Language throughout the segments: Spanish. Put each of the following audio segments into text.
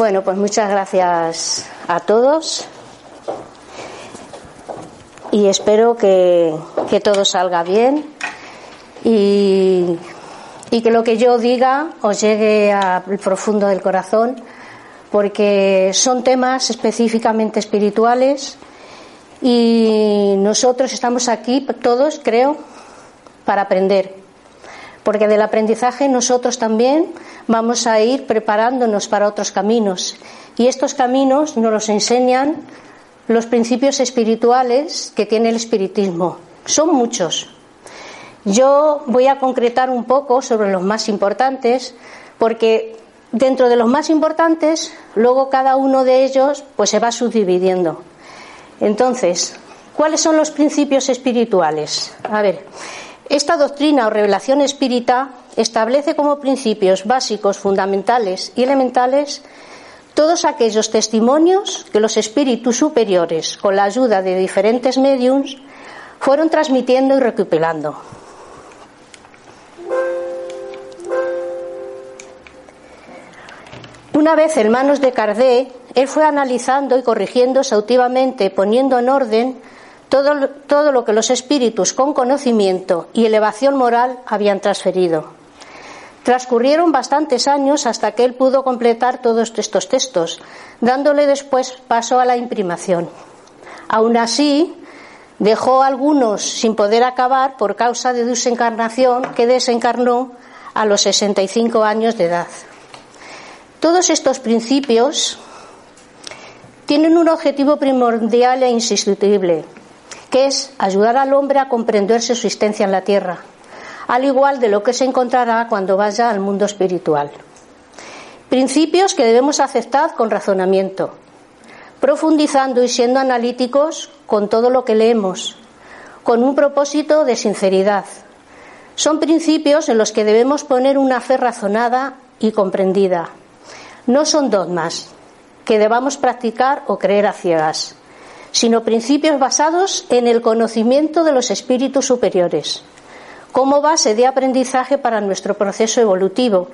Bueno, pues muchas gracias a todos y espero que, todo salga bien y, y, que lo que yo diga os llegue al profundo del corazón porque son temas específicamente espirituales y nosotros estamos aquí todos, creo, para aprender. Porque del aprendizaje nosotros también vamos a ir preparándonos para otros caminos. Y estos caminos nos los enseñan los principios espirituales que tiene el espiritismo. Son muchos. Yo voy a concretar un poco sobre los más importantes, porque dentro de los más importantes, luego cada uno de ellos pues se va subdividiendo. Entonces, ¿cuáles son los principios espirituales? A ver, esta doctrina o revelación espírita establece como principios básicos, fundamentales y elementales todos aquellos testimonios que los espíritus superiores, con la ayuda de diferentes mediums, fueron transmitiendo y recopilando. Una vez en manos de Cardé, él fue analizando y corrigiendo exhaustivamente, poniendo en orden todo, todo lo que los espíritus con conocimiento y elevación moral habían transferido. Transcurrieron bastantes años hasta que él pudo completar todos estos textos, dándole después paso a la imprimación. Aún así, dejó algunos sin poder acabar por causa de desencarnación que desencarnó a los 65 años de edad. Todos estos principios tienen un objetivo primordial e insustituible, que es ayudar al hombre a comprender su existencia en la tierra al igual de lo que se encontrará cuando vaya al mundo espiritual. Principios que debemos aceptar con razonamiento, profundizando y siendo analíticos con todo lo que leemos, con un propósito de sinceridad. Son principios en los que debemos poner una fe razonada y comprendida. No son dogmas que debamos practicar o creer a ciegas, sino principios basados en el conocimiento de los espíritus superiores como base de aprendizaje para nuestro proceso evolutivo,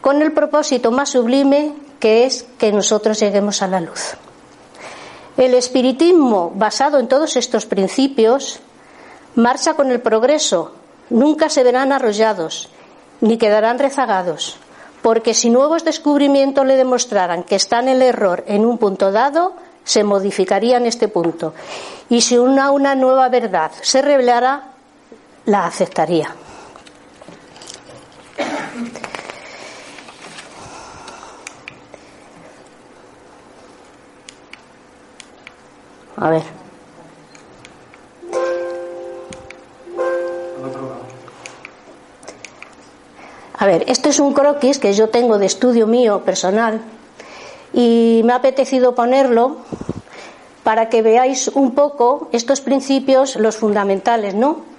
con el propósito más sublime que es que nosotros lleguemos a la luz. El espiritismo, basado en todos estos principios, marcha con el progreso, nunca se verán arrollados, ni quedarán rezagados, porque si nuevos descubrimientos le demostraran que está en el error en un punto dado, se modificaría en este punto. Y si una, una nueva verdad se revelara, la aceptaría. A ver. A ver, esto es un croquis que yo tengo de estudio mío personal y me ha apetecido ponerlo para que veáis un poco estos principios, los fundamentales, ¿no?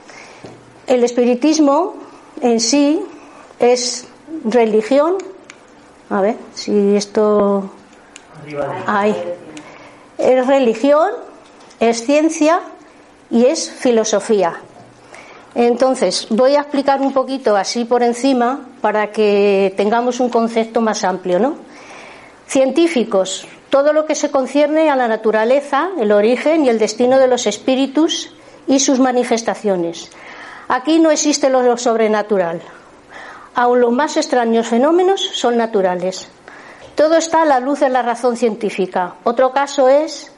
El espiritismo en sí es religión. A ver si esto. Ahí. Es religión, es ciencia y es filosofía. Entonces, voy a explicar un poquito así por encima para que tengamos un concepto más amplio, ¿no? Científicos, todo lo que se concierne a la naturaleza, el origen y el destino de los espíritus y sus manifestaciones. Aquí no existe lo sobrenatural. Aun los más extraños fenómenos son naturales. Todo está a la luz de la razón científica. Otro caso es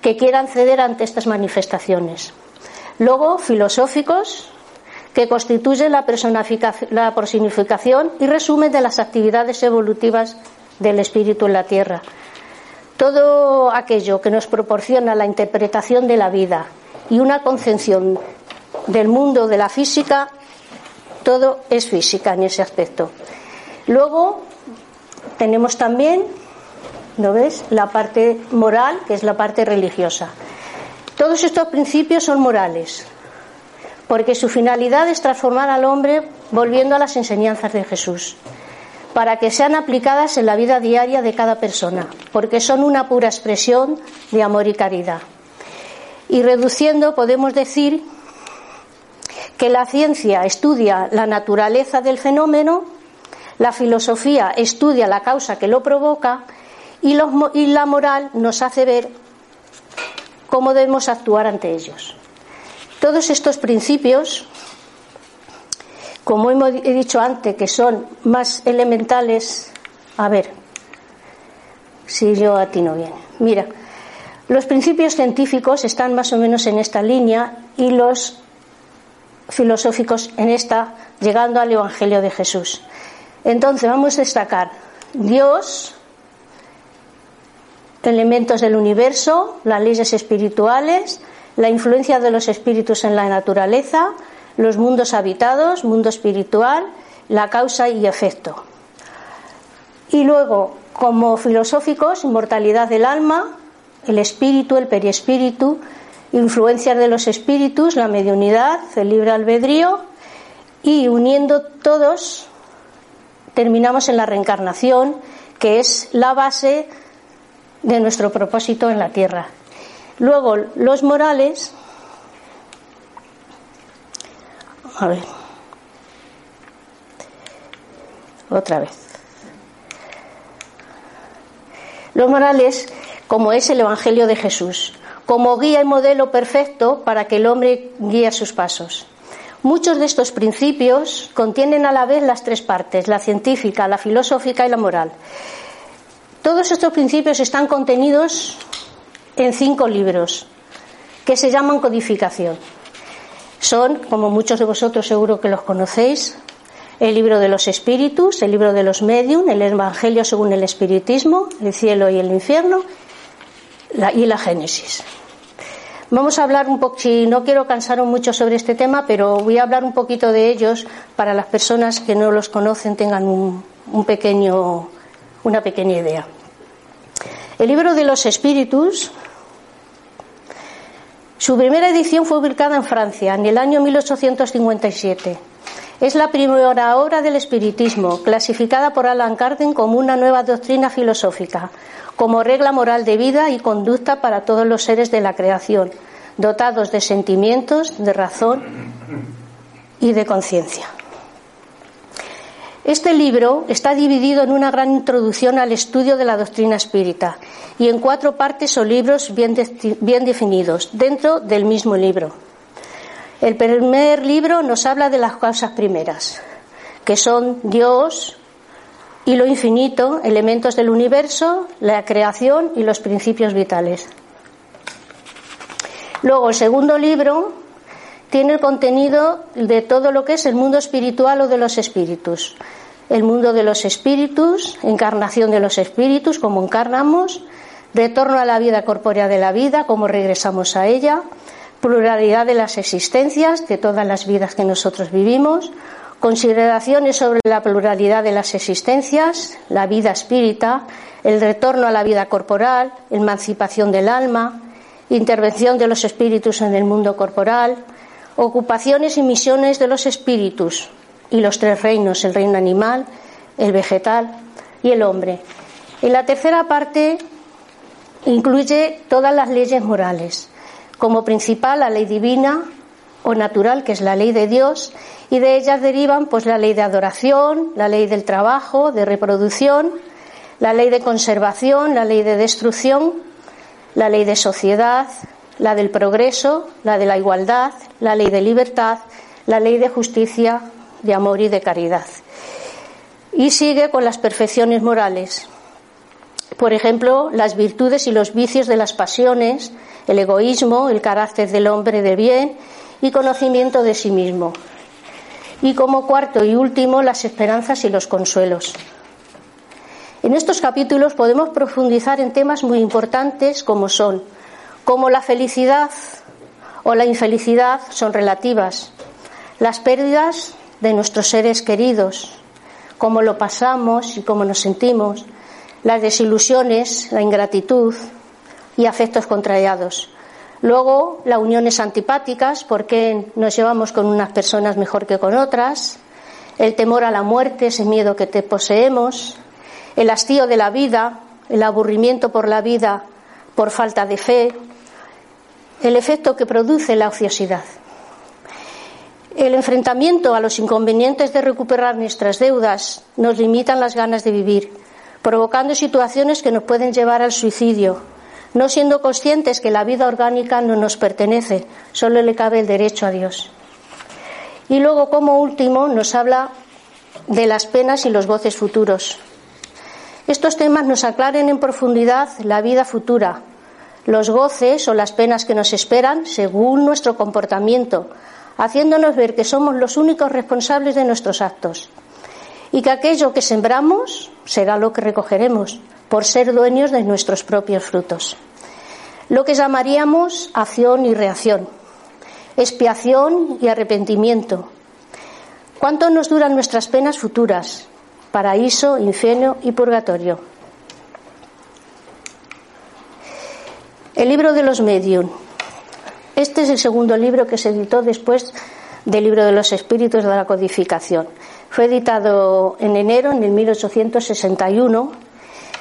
que quieran ceder ante estas manifestaciones. Luego, filosóficos, que constituyen la, la personificación y resumen de las actividades evolutivas del espíritu en la Tierra. Todo aquello que nos proporciona la interpretación de la vida y una concepción del mundo de la física, todo es física en ese aspecto. Luego tenemos también, ¿lo ves? La parte moral, que es la parte religiosa. Todos estos principios son morales, porque su finalidad es transformar al hombre volviendo a las enseñanzas de Jesús, para que sean aplicadas en la vida diaria de cada persona, porque son una pura expresión de amor y caridad. Y reduciendo, podemos decir que la ciencia estudia la naturaleza del fenómeno, la filosofía estudia la causa que lo provoca y, y la moral nos hace ver cómo debemos actuar ante ellos. Todos estos principios, como hemos dicho antes, que son más elementales, a ver si yo atino bien. Mira, los principios científicos están más o menos en esta línea y los filosóficos en esta, llegando al Evangelio de Jesús. Entonces vamos a destacar Dios, elementos del universo, las leyes espirituales, la influencia de los espíritus en la naturaleza, los mundos habitados, mundo espiritual, la causa y efecto. Y luego, como filosóficos, inmortalidad del alma, el espíritu, el periespíritu, influencias de los espíritus, la mediunidad, el libre albedrío, y uniendo todos terminamos en la reencarnación, que es la base de nuestro propósito en la tierra. Luego, los morales. A ver. Otra vez. Los morales, como es el Evangelio de Jesús, como guía y modelo perfecto para que el hombre guíe sus pasos. Muchos de estos principios contienen a la vez las tres partes, la científica, la filosófica y la moral. Todos estos principios están contenidos en cinco libros que se llaman codificación. Son, como muchos de vosotros seguro que los conocéis, el libro de los espíritus, el libro de los medium, el Evangelio según el espiritismo, el cielo y el infierno y la Génesis. Vamos a hablar un poco, si no quiero cansaros mucho sobre este tema, pero voy a hablar un poquito de ellos para las personas que no los conocen tengan un pequeño una pequeña idea. El libro de los espíritus, su primera edición fue publicada en Francia en el año 1857. Es la primera obra del espiritismo, clasificada por Alan Kardec como una nueva doctrina filosófica, como regla moral de vida y conducta para todos los seres de la creación, dotados de sentimientos, de razón y de conciencia. Este libro está dividido en una gran introducción al estudio de la doctrina espírita y en cuatro partes o libros bien, bien, definidos dentro del mismo libro. El primer libro nos habla de las causas primeras, que son Dios y lo infinito, elementos del universo, la creación y los principios vitales. Luego, el segundo libro tiene el contenido de todo lo que es el mundo espiritual o de los espíritus. El mundo de los espíritus, encarnación de los espíritus, cómo encarnamos, retorno a la vida corpórea de la vida, cómo regresamos a ella, pluralidad de las existencias, de todas las vidas que nosotros vivimos, consideraciones sobre la pluralidad de las existencias, la vida espírita, el retorno a la vida corporal, emancipación del alma, intervención de los espíritus en el mundo corporal, ocupaciones y misiones de los espíritus y los tres reinos, el reino animal, el vegetal y el hombre. Y la tercera parte incluye todas las leyes morales, como principal la ley divina o natural, que es la ley de Dios, y de ellas derivan pues la ley de adoración, la ley del trabajo, de reproducción, la ley de conservación, la ley de destrucción, la ley de sociedad, la del progreso, la de la igualdad, la ley de libertad, la ley de justicia, de amor y de caridad. Y sigue con las perfecciones morales. Por ejemplo, las virtudes y los vicios de las pasiones, el egoísmo, el carácter del hombre de bien y conocimiento de sí mismo. Y como cuarto y último, las esperanzas y los consuelos. En estos capítulos podemos profundizar en temas muy importantes como son como la felicidad o la infelicidad son relativas, las pérdidas de nuestros seres queridos, cómo lo pasamos y cómo nos sentimos, las desilusiones, la ingratitud y afectos contrariados. Luego, las uniones antipáticas, porque nos llevamos con unas personas mejor que con otras, el temor a la muerte, ese miedo que te poseemos, el hastío de la vida, el aburrimiento por la vida por falta de fe, el efecto que produce la ociosidad. El enfrentamiento a los inconvenientes de recuperar nuestras deudas nos limitan las ganas de vivir, provocando situaciones que nos pueden llevar al suicidio, no siendo conscientes que la vida orgánica no nos pertenece, solo le cabe el derecho a Dios. Y luego, como último, nos habla de las penas y los goces futuros. Estos temas nos aclaren en profundidad la vida futura, los goces o las penas que nos esperan según nuestro comportamiento, haciéndonos ver que somos los únicos responsables de nuestros actos y que aquello que sembramos será lo que recogeremos por ser dueños de nuestros propios frutos. Lo que llamaríamos acción y reacción, expiación y arrepentimiento. ¿Cuánto nos duran nuestras penas futuras? Paraíso, infierno y purgatorio. El libro de los medium. Este es el segundo libro que se editó después del libro de los espíritus de la codificación. Fue editado en enero en el 1861.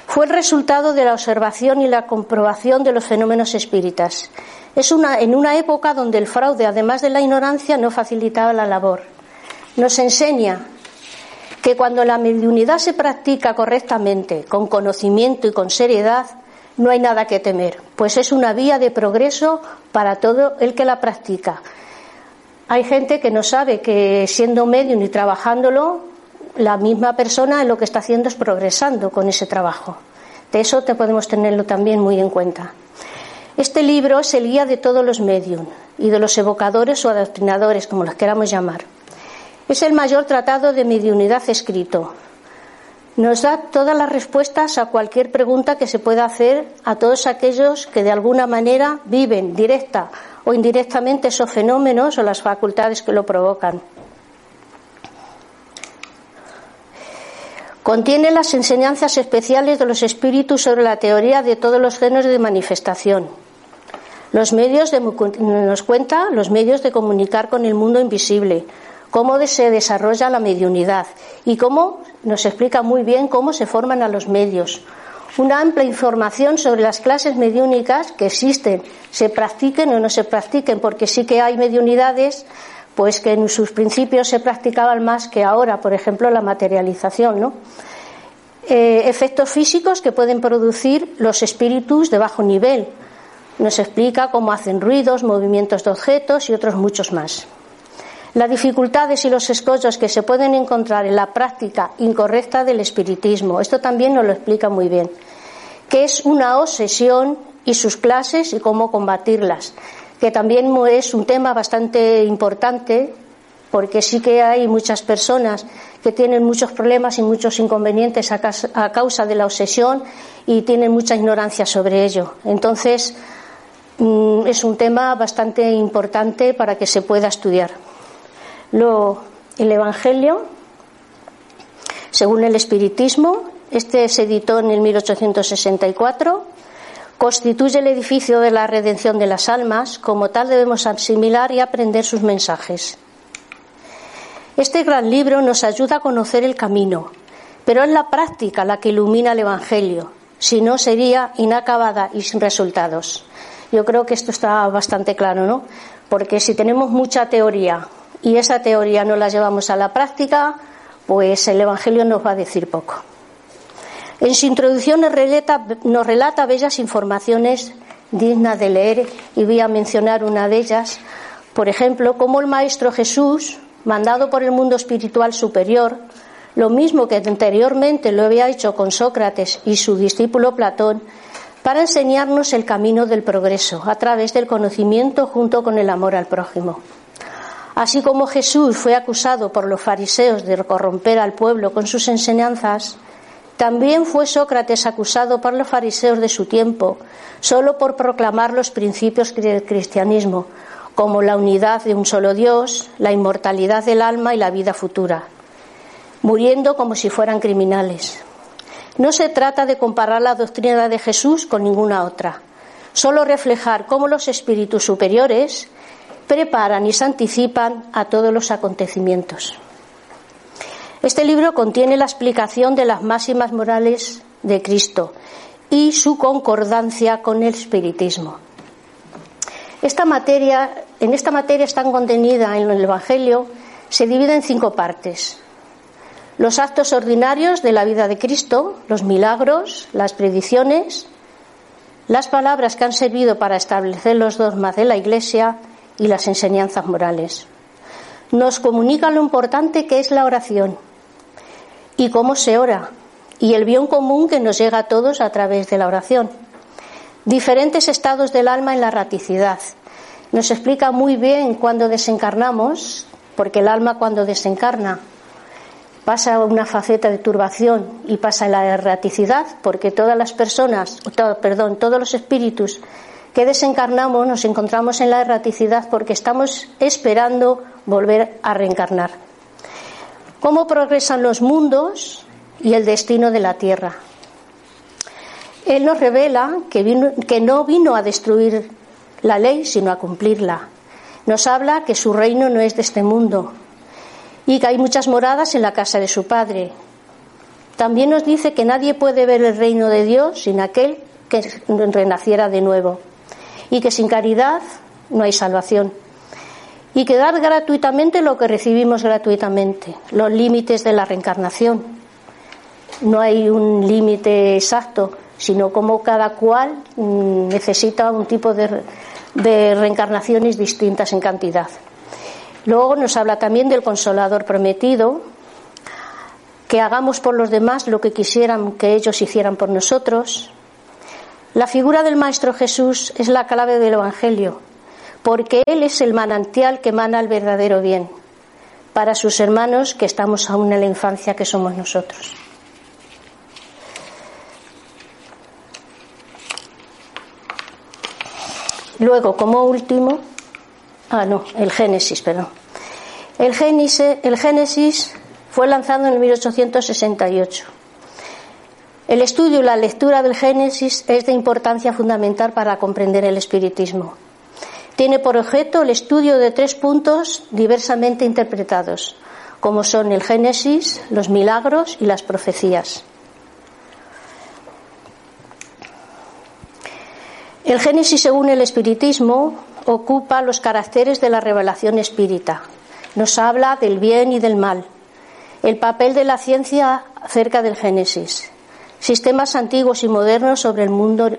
Fue el resultado de la observación y la comprobación de los fenómenos espíritas. Es una, en una época donde el fraude, además de la ignorancia, no facilitaba la labor. Nos enseña que cuando la mediunidad se practica correctamente, con conocimiento y con seriedad, no hay nada que temer, pues es una vía de progreso para todo el que la practica. Hay gente que no sabe que siendo medium y trabajándolo, la misma persona lo que está haciendo es progresando con ese trabajo. De eso te podemos tenerlo también muy en cuenta. Este libro es el guía de todos los medium y de los evocadores o adoctrinadores, como los queramos llamar. Es el mayor tratado de mediunidad escrito, nos da todas las respuestas a cualquier pregunta que se pueda hacer a todos aquellos que de alguna manera viven directa o indirectamente esos fenómenos o las facultades que lo provocan. Contiene las enseñanzas especiales de los espíritus sobre la teoría de todos los géneros de manifestación. Los medios de, nos cuenta los medios de comunicar con el mundo invisible, cómo se desarrolla la mediunidad y cómo nos explica muy bien cómo se forman a los medios. Una amplia información sobre las clases mediúnicas que existen, se practiquen o no se practiquen, porque sí que hay mediunidades pues que en sus principios se practicaban más que ahora, por ejemplo, la materialización, ¿no? Eh, efectos físicos que pueden producir los espíritus de bajo nivel. Nos explica cómo hacen ruidos, movimientos de objetos y otros muchos más las dificultades y los escollos que se pueden encontrar en la práctica incorrecta del espiritismo. Esto también nos lo explica muy bien. ¿Qué es una obsesión y sus clases y cómo combatirlas? Que también es un tema bastante importante porque sí que hay muchas personas que tienen muchos problemas y muchos inconvenientes a causa de la obsesión y tienen mucha ignorancia sobre ello. Entonces, mm, es un tema bastante importante para que se pueda estudiar. Luego, el Evangelio, según el Espiritismo, este se editó en el 1864, constituye el edificio de la redención de las almas, como tal debemos asimilar y aprender sus mensajes. Este gran libro nos ayuda a conocer el camino, pero es la práctica la que ilumina el Evangelio, si no sería inacabada y sin resultados. Yo creo que esto está bastante claro, ¿no? Porque si tenemos mucha teoría, y esa teoría no la llevamos a la práctica, pues el Evangelio nos va a decir poco. En su introducción nos relata, nos relata bellas informaciones dignas de leer y voy a mencionar una de ellas. Por ejemplo, cómo el Maestro Jesús, mandado por el mundo espiritual superior, lo mismo que anteriormente lo había hecho con Sócrates y su discípulo Platón, para enseñarnos el camino del progreso a través del conocimiento junto con el amor al prójimo. Así como Jesús fue acusado por los fariseos de corromper al pueblo con sus enseñanzas, también fue Sócrates acusado por los fariseos de su tiempo, solo por proclamar los principios del cristianismo, como la unidad de un solo Dios, la inmortalidad del alma y la vida futura, muriendo como si fueran criminales. No se trata de comparar la doctrina de Jesús con ninguna otra, solo reflejar cómo los espíritus superiores preparan y se anticipan a todos los acontecimientos. Este libro contiene la explicación de las máximas morales de Cristo y su concordancia con el espiritismo. Esta materia, en esta materia tan contenida en el Evangelio se divide en cinco partes. los actos ordinarios de la vida de Cristo, los milagros, las predicciones, las palabras que han servido para establecer los dogmas de la Iglesia y las enseñanzas morales. Nos comunica lo importante que es la oración y cómo se ora y el bien común que nos llega a todos a través de la oración. Diferentes estados del alma en la raticidad. Nos explica muy bien cuando desencarnamos, porque el alma cuando desencarna pasa una faceta de turbación y pasa la erraticidad, porque todas las personas, perdón, todos los espíritus que desencarnamos nos encontramos en la erraticidad porque estamos esperando volver a reencarnar. ¿Cómo progresan los mundos y el destino de la Tierra? Él nos revela que, no vino a destruir la ley, sino a cumplirla. Nos habla que su reino no es de este mundo, y que hay muchas moradas en la casa de su Padre. También nos dice que nadie puede ver el reino de Dios sin aquel que renaciera de nuevo y que sin caridad no hay salvación y que dar gratuitamente lo que recibimos gratuitamente, los límites de la reencarnación. No hay un límite exacto, sino como cada cual mm, necesita un tipo de, de reencarnaciones distintas en cantidad. Luego nos habla también del consolador prometido, que hagamos por los demás lo que quisieran que ellos hicieran por nosotros. La figura del Maestro Jesús es la clave del Evangelio, porque Él es el manantial que emana el verdadero bien para sus hermanos que estamos aún en la infancia que somos nosotros. Luego, como último, Ah, no, el Génesis, perdón. El Génesis, el Génesis fue lanzado en 1868. El estudio y la lectura del Génesis es de importancia fundamental para comprender el espiritismo. Tiene por objeto el estudio de tres puntos diversamente interpretados, como son el Génesis, los milagros y las profecías. El Génesis, según el espiritismo, ocupa los caracteres de la revelación espírita. Nos habla del bien y del mal, el papel de la ciencia acerca del Génesis, sistemas antiguos y modernos sobre el mundo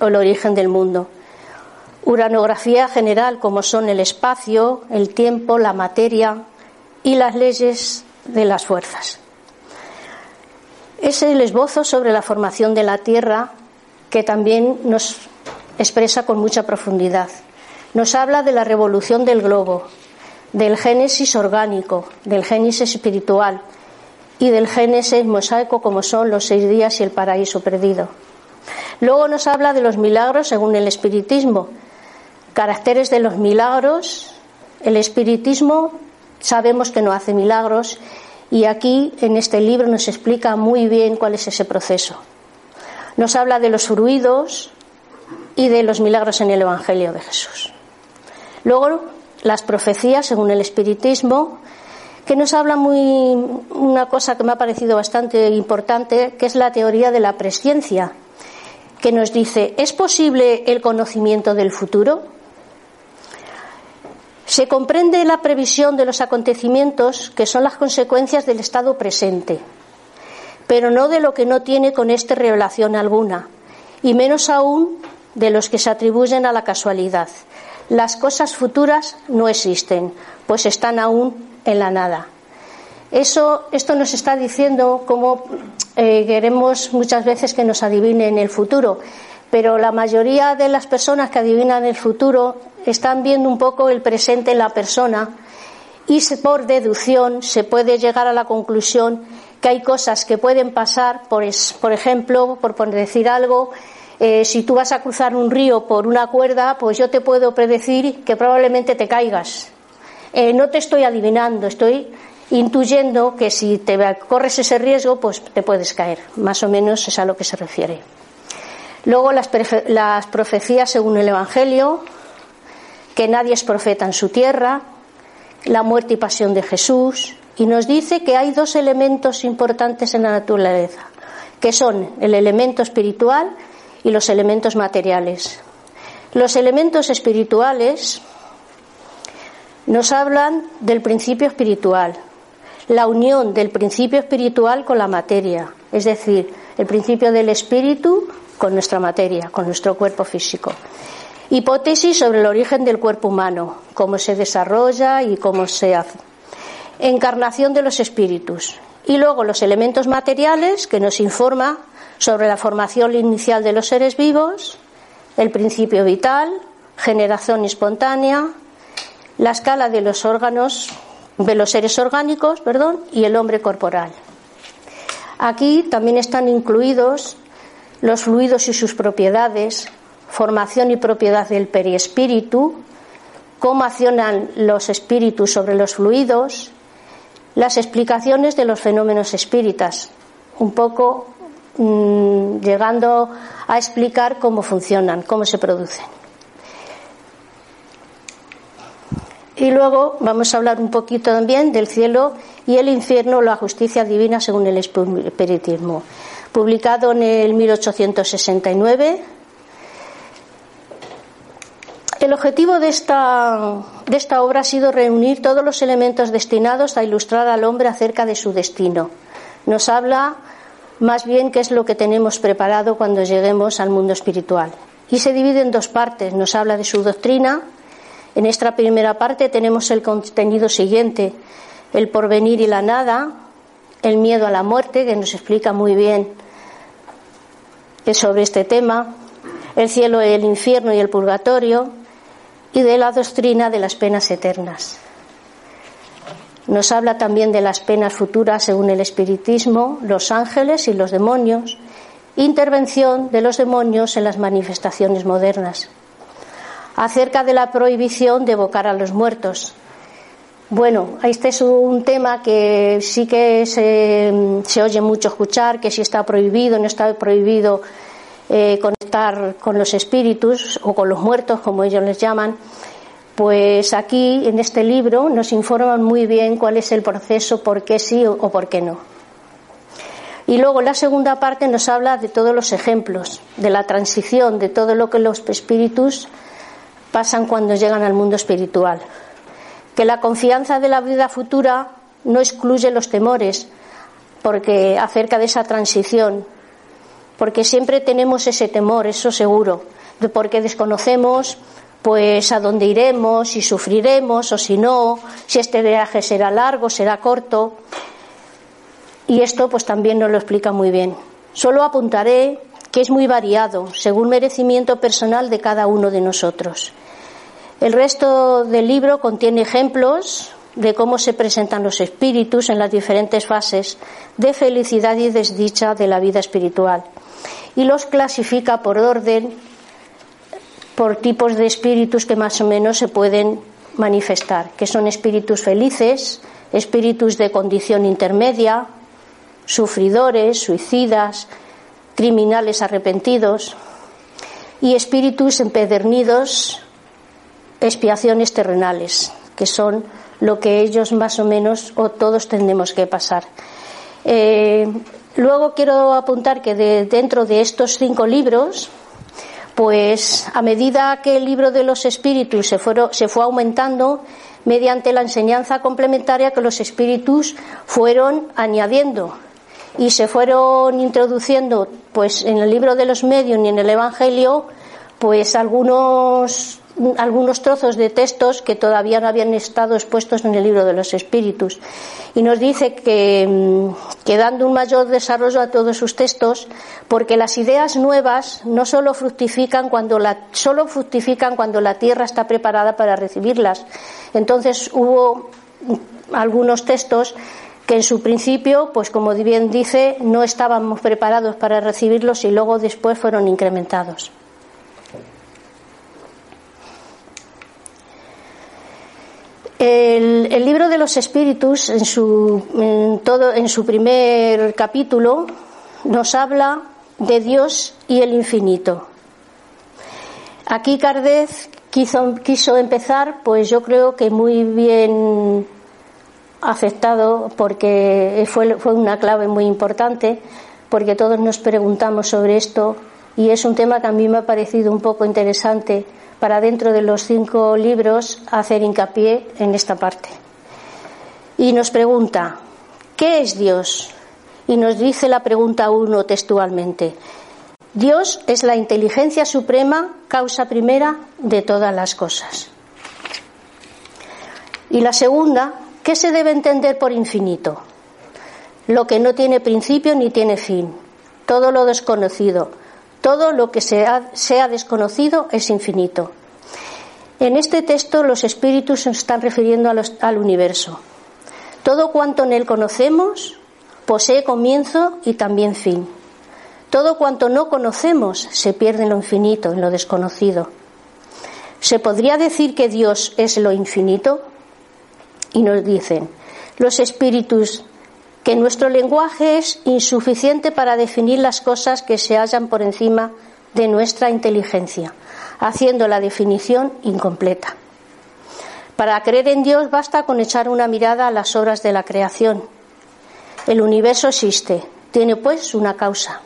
o el origen del mundo, uranografía general como son el espacio, el tiempo, la materia y las leyes de las fuerzas. Es el esbozo sobre la formación de la Tierra que también nos expresa con mucha profundidad. Nos habla de la revolución del globo, del génesis orgánico, del génesis espiritual y del génesis mosaico como son los seis días y el paraíso perdido. Luego nos habla de los milagros según el espiritismo, caracteres de los milagros. El espiritismo sabemos que no hace milagros y aquí en este libro nos explica muy bien cuál es ese proceso. Nos habla de los fruidos y de los milagros en el Evangelio de Jesús. Luego, las profecías, según el espiritismo, que nos habla muy una cosa que me ha parecido bastante importante, que es la teoría de la presciencia, que nos dice, ¿es posible el conocimiento del futuro? Se comprende la previsión de los acontecimientos que son las consecuencias del estado presente, pero no de lo que no tiene con este revelación alguna, y menos aún de los que se atribuyen a la casualidad, las cosas futuras no existen, pues están aún en la nada. Eso, esto nos está diciendo cómo eh, queremos muchas veces que nos adivinen el futuro, pero la mayoría de las personas que adivinan el futuro están viendo un poco el presente en la persona y por deducción se puede llegar a la conclusión que hay cosas que pueden pasar, por, ejemplo, por decir algo, eh, si tú vas a cruzar un río por una cuerda, pues yo te puedo predecir que probablemente te caigas. Eh, no te estoy adivinando, estoy intuyendo que si te corres ese riesgo, pues te puedes caer. Más o menos es a lo que se refiere. Luego las, las profecías según el Evangelio, que nadie es profeta en su tierra, la muerte y pasión de Jesús, y nos dice que hay dos elementos importantes en la naturaleza, que son el elemento espiritual y los elementos materiales. Los elementos espirituales nos hablan del principio espiritual, la unión del principio espiritual con la materia, es decir, el principio del espíritu con nuestra materia, con nuestro cuerpo físico. Hipótesis sobre el origen del cuerpo humano, cómo se desarrolla y cómo se hace. Encarnación de los espíritus. Y luego los elementos materiales que nos informa sobre la formación inicial de los seres vivos, el principio vital, generación espontánea, la escala de los órganos, de los seres orgánicos, perdón, y el hombre corporal. Aquí también están incluidos los fluidos y sus propiedades, formación y propiedad del periespíritu, cómo accionan los espíritus sobre los fluidos, las explicaciones de los fenómenos espíritas, un poco mm, llegando a explicar cómo funcionan, cómo se producen. Y luego vamos a hablar un poquito también del cielo y el infierno, la justicia divina según el espiritismo. Publicado en el 1869. El objetivo de esta, de esta obra ha sido reunir todos los elementos destinados a ilustrar al hombre acerca de su destino. Nos habla más bien qué es lo que tenemos preparado cuando lleguemos al mundo espiritual. Y se divide en dos partes. Nos habla de su doctrina, en esta primera parte tenemos el contenido siguiente, el porvenir y la nada, el miedo a la muerte, que nos explica muy bien sobre este tema, el cielo el infierno y el purgatorio, y de la doctrina de las penas eternas. Nos habla también de las penas futuras según el espiritismo, los ángeles y los demonios, intervención de los demonios en las manifestaciones modernas acerca de la prohibición de evocar a los muertos. Bueno, este es un tema que sí que se, oye mucho escuchar, que si está prohibido, no está prohibido eh, conectar con los espíritus o con los muertos, como ellos les llaman. Pues aquí, en este libro, nos informan muy bien cuál es el proceso, por qué sí o por qué no. Y luego la segunda parte nos habla de todos los ejemplos, de la transición, de todo lo que los espíritus pasan cuando llegan al mundo espiritual. Que la confianza de la vida futura no excluye los temores porque acerca de esa transición, porque siempre tenemos ese temor, eso seguro, porque desconocemos pues a dónde iremos, si sufriremos o si no, si este viaje será largo, será corto. Y esto pues también nos lo explica muy bien. Solo apuntaré que es muy variado según merecimiento personal de cada uno de nosotros. El resto del libro contiene ejemplos de cómo se presentan los espíritus en las diferentes fases de felicidad y desdicha de la vida espiritual y los clasifica por orden, por tipos de espíritus que más o menos se pueden manifestar, que son espíritus felices, espíritus de condición intermedia, sufridores, suicidas, criminales arrepentidos y espíritus empedernidos expiaciones terrenales, que son lo que ellos más o menos o todos tenemos que pasar. Eh, luego quiero apuntar que dentro de estos cinco libros, pues a medida que el libro de los espíritus se, se fue aumentando, mediante la enseñanza complementaria que los espíritus fueron añadiendo y se fueron introduciendo pues en el libro de los medios y en el evangelio pues algunos algunos trozos de textos que todavía no habían estado expuestos en el libro de los espíritus. Y nos dice que, que, dando un mayor desarrollo a todos sus textos, porque las ideas nuevas no solo fructifican cuando la, solo fructifican cuando la tierra está preparada para recibirlas. Entonces hubo algunos textos que en su principio, pues como bien dice, no estábamos preparados para recibirlos y luego después fueron incrementados. El, libro de los espíritus, en su, todo, en su primer capítulo, nos habla de Dios y el infinito. Aquí Cardez quiso, quiso empezar, pues yo creo que muy bien afectado, porque fue, fue una clave muy importante, porque todos nos preguntamos sobre esto y es un tema que a mí me ha parecido un poco interesante para dentro de los cinco libros hacer hincapié en esta parte. Y nos pregunta, ¿Qué es Dios? Y nos dice la pregunta uno textualmente. Dios es la inteligencia suprema, causa primera de todas las cosas. Y la segunda, ¿qué se debe entender por infinito? Lo que no tiene principio ni tiene fin, todo lo desconocido, todo lo que sea, sea desconocido es infinito. En este texto los espíritus se están refiriendo al universo. Todo cuanto en él conocemos posee comienzo y también fin. Todo cuanto no conocemos se pierde en lo infinito, en lo desconocido. ¿Se podría decir que Dios es lo infinito? Y nos dicen los espíritus que nuestro lenguaje es insuficiente para definir las cosas que se hallan por encima de nuestra inteligencia haciendo la definición incompleta. Para creer en Dios basta con echar una mirada a las obras de la creación. El universo existe, tiene pues una causa.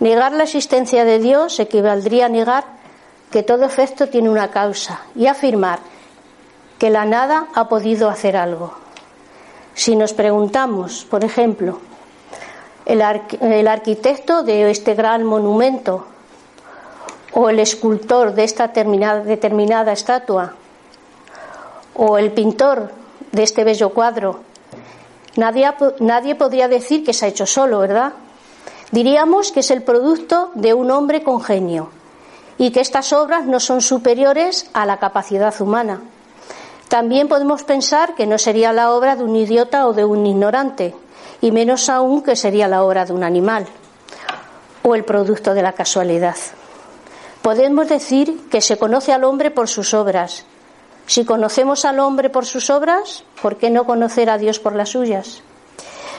Negar la existencia de Dios equivaldría a negar que todo efecto tiene una causa y afirmar que la nada ha podido hacer algo. Si nos preguntamos, por ejemplo, el, arquitecto de este gran monumento o el escultor de esta determinada estatua o el pintor de este bello cuadro, nadie, nadie podría decir que se ha hecho solo, ¿verdad? Diríamos que es el producto de un hombre con genio y que estas obras no son superiores a la capacidad humana. También podemos pensar que no sería la obra de un idiota o de un ignorante, y menos aún que sería la obra de un animal o el producto de la casualidad. Podemos decir que se conoce al hombre por sus obras. Si conocemos al hombre por sus obras, ¿por qué no conocer a Dios por las suyas?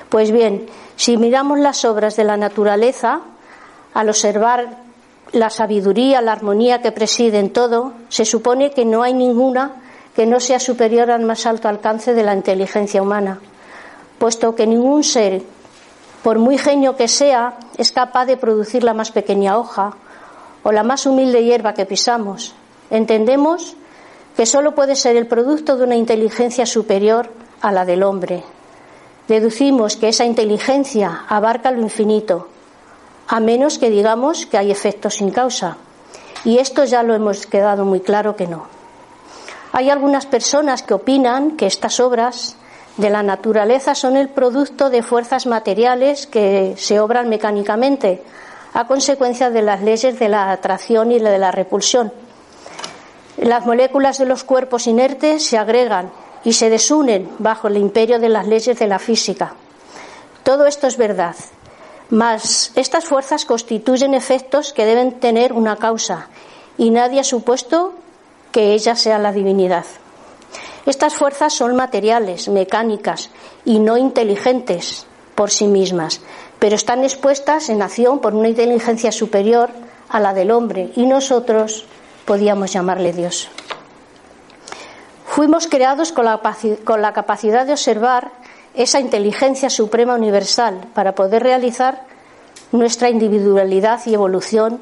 Pues bien, si miramos las obras de la naturaleza, al observar la sabiduría, la armonía que preside en todo, se supone que no hay ninguna que no sea superior al más alto alcance de la inteligencia humana, puesto que ningún ser, por muy genio que sea, es capaz de producir la más pequeña hoja o la más humilde hierba que pisamos, entendemos que solo puede ser el producto de una inteligencia superior a la del hombre. Deducimos que esa inteligencia abarca lo infinito, a menos que digamos que hay efectos sin causa. Y esto ya lo hemos quedado muy claro que no. Hay algunas personas que opinan que estas obras de la naturaleza son el producto de fuerzas materiales que se obran mecánicamente, a consecuencia de las leyes de la atracción y de la repulsión. Las moléculas de los cuerpos inertes se agregan y se desunen bajo el imperio de las leyes de la física. Todo esto es verdad, mas estas fuerzas constituyen efectos que deben tener una causa y nadie ha supuesto que ella sea la divinidad. Estas fuerzas son materiales, mecánicas y no inteligentes por sí mismas, pero están expuestas en acción por una inteligencia superior a la del hombre y nosotros podíamos llamarle Dios. Fuimos creados con la, capacidad de observar esa inteligencia suprema universal para poder realizar nuestra individualidad y evolución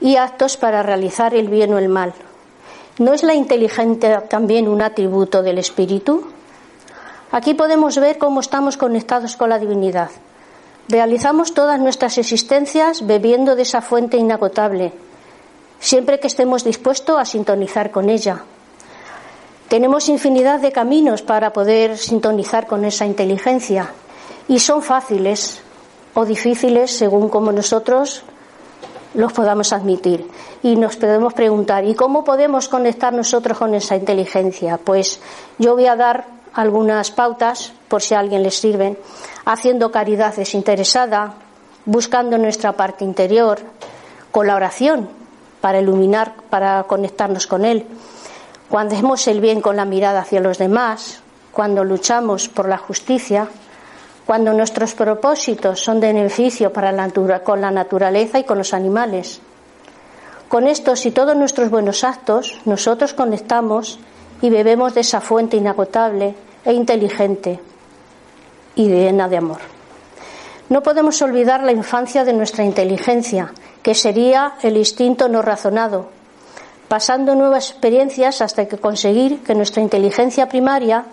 y actos para realizar el bien o el mal. ¿No es la inteligencia también un atributo del espíritu? Aquí podemos ver cómo estamos conectados con la divinidad. Realizamos todas nuestras existencias bebiendo de esa fuente inagotable, siempre que estemos dispuestos a sintonizar con ella. Tenemos infinidad de caminos para poder sintonizar con esa inteligencia y son fáciles o difíciles según como nosotros los podamos admitir. Y nos podemos preguntar, ¿y cómo podemos conectar nosotros con esa inteligencia? Pues yo voy a dar algunas pautas por si a alguien les sirven, haciendo caridad desinteresada, buscando nuestra parte interior, con la oración para iluminar, para conectarnos con Él, cuando hacemos el bien con la mirada hacia los demás, cuando luchamos por la justicia, cuando nuestros propósitos son de beneficio para la, con la naturaleza y con los animales. Con estos y todos nuestros buenos actos, nosotros conectamos y bebemos de esa fuente inagotable e inteligente y llena de amor. No podemos olvidar la infancia de nuestra inteligencia, que sería el instinto no razonado, pasando nuevas experiencias hasta que conseguir que nuestra inteligencia primaria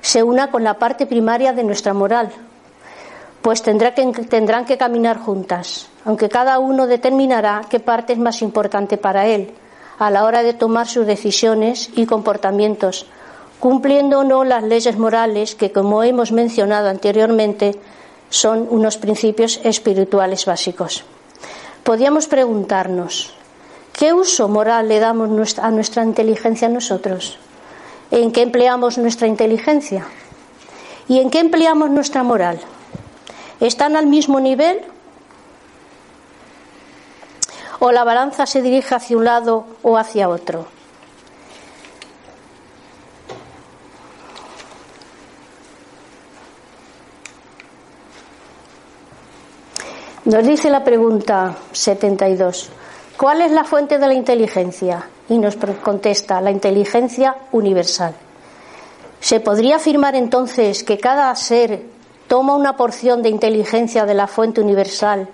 se una con la parte primaria de nuestra moral, pues tendrá que, tendrán que caminar juntas, aunque cada uno determinará qué parte es más importante para él a la hora de tomar sus decisiones y comportamientos, cumpliendo o no las leyes morales que, como hemos mencionado anteriormente, son unos principios espirituales básicos. Podríamos preguntarnos, ¿qué uso moral le damos a nuestra inteligencia nosotros? ¿En qué empleamos nuestra inteligencia? ¿Y en qué empleamos nuestra moral? ¿Están al mismo nivel? ¿O la balanza se dirige hacia un lado o hacia otro? Nos dice la pregunta 72. ¿Cuál es la fuente de la inteligencia? Y nos contesta la inteligencia universal. ¿Se podría afirmar entonces que cada ser toma una porción de inteligencia de la fuente universal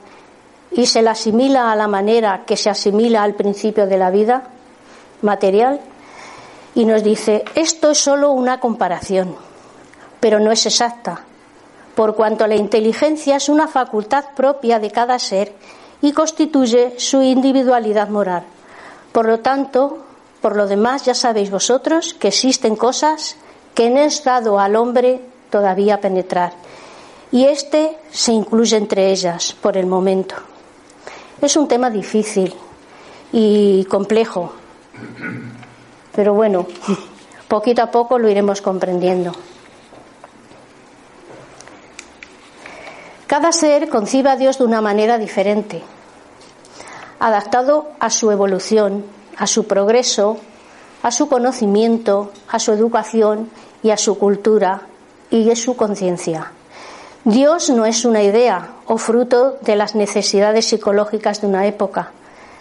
y se la asimila a la manera que se asimila al principio de la vida material? Y nos dice, esto es solo una comparación, pero no es exacta por cuanto la inteligencia es una facultad propia de cada ser y constituye su individualidad moral. Por lo tanto, por lo demás, ya sabéis vosotros que existen cosas que no es dado al hombre todavía penetrar, y este se incluye entre ellas por el momento. Es un tema difícil y complejo, pero bueno, poquito a poco lo iremos comprendiendo. Cada ser concibe a Dios de una manera diferente, adaptado a su evolución, a su progreso, a su conocimiento, a su educación y a su cultura y a su conciencia. Dios no es una idea o fruto de las necesidades psicológicas de una época,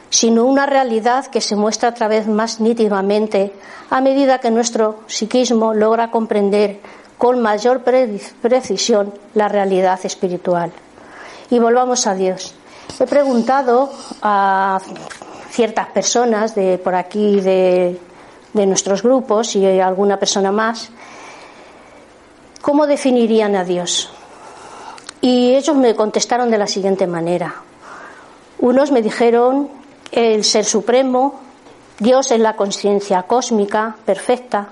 sino una realidad que se muestra a través más nítidamente a medida que nuestro psiquismo logra comprender con mayor precisión la realidad espiritual. Y volvamos a Dios. He preguntado a ciertas personas de por aquí de, de nuestros grupos y alguna persona más cómo definirían a Dios. Y ellos me contestaron de la siguiente manera. Unos me dijeron el ser supremo, Dios es la conciencia cósmica perfecta,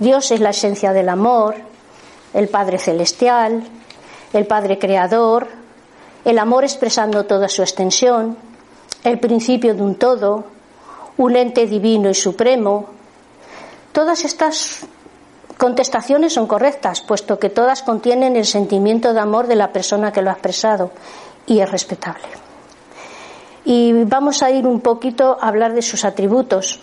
Dios es la esencia del amor, el Padre Celestial, el Padre Creador, el amor expresando toda su extensión, el principio de un todo, un ente divino y supremo. Todas estas contestaciones son correctas, puesto que todas contienen el sentimiento de amor de la persona que lo ha expresado y es respetable. Y vamos a ir un poquito a hablar de sus atributos.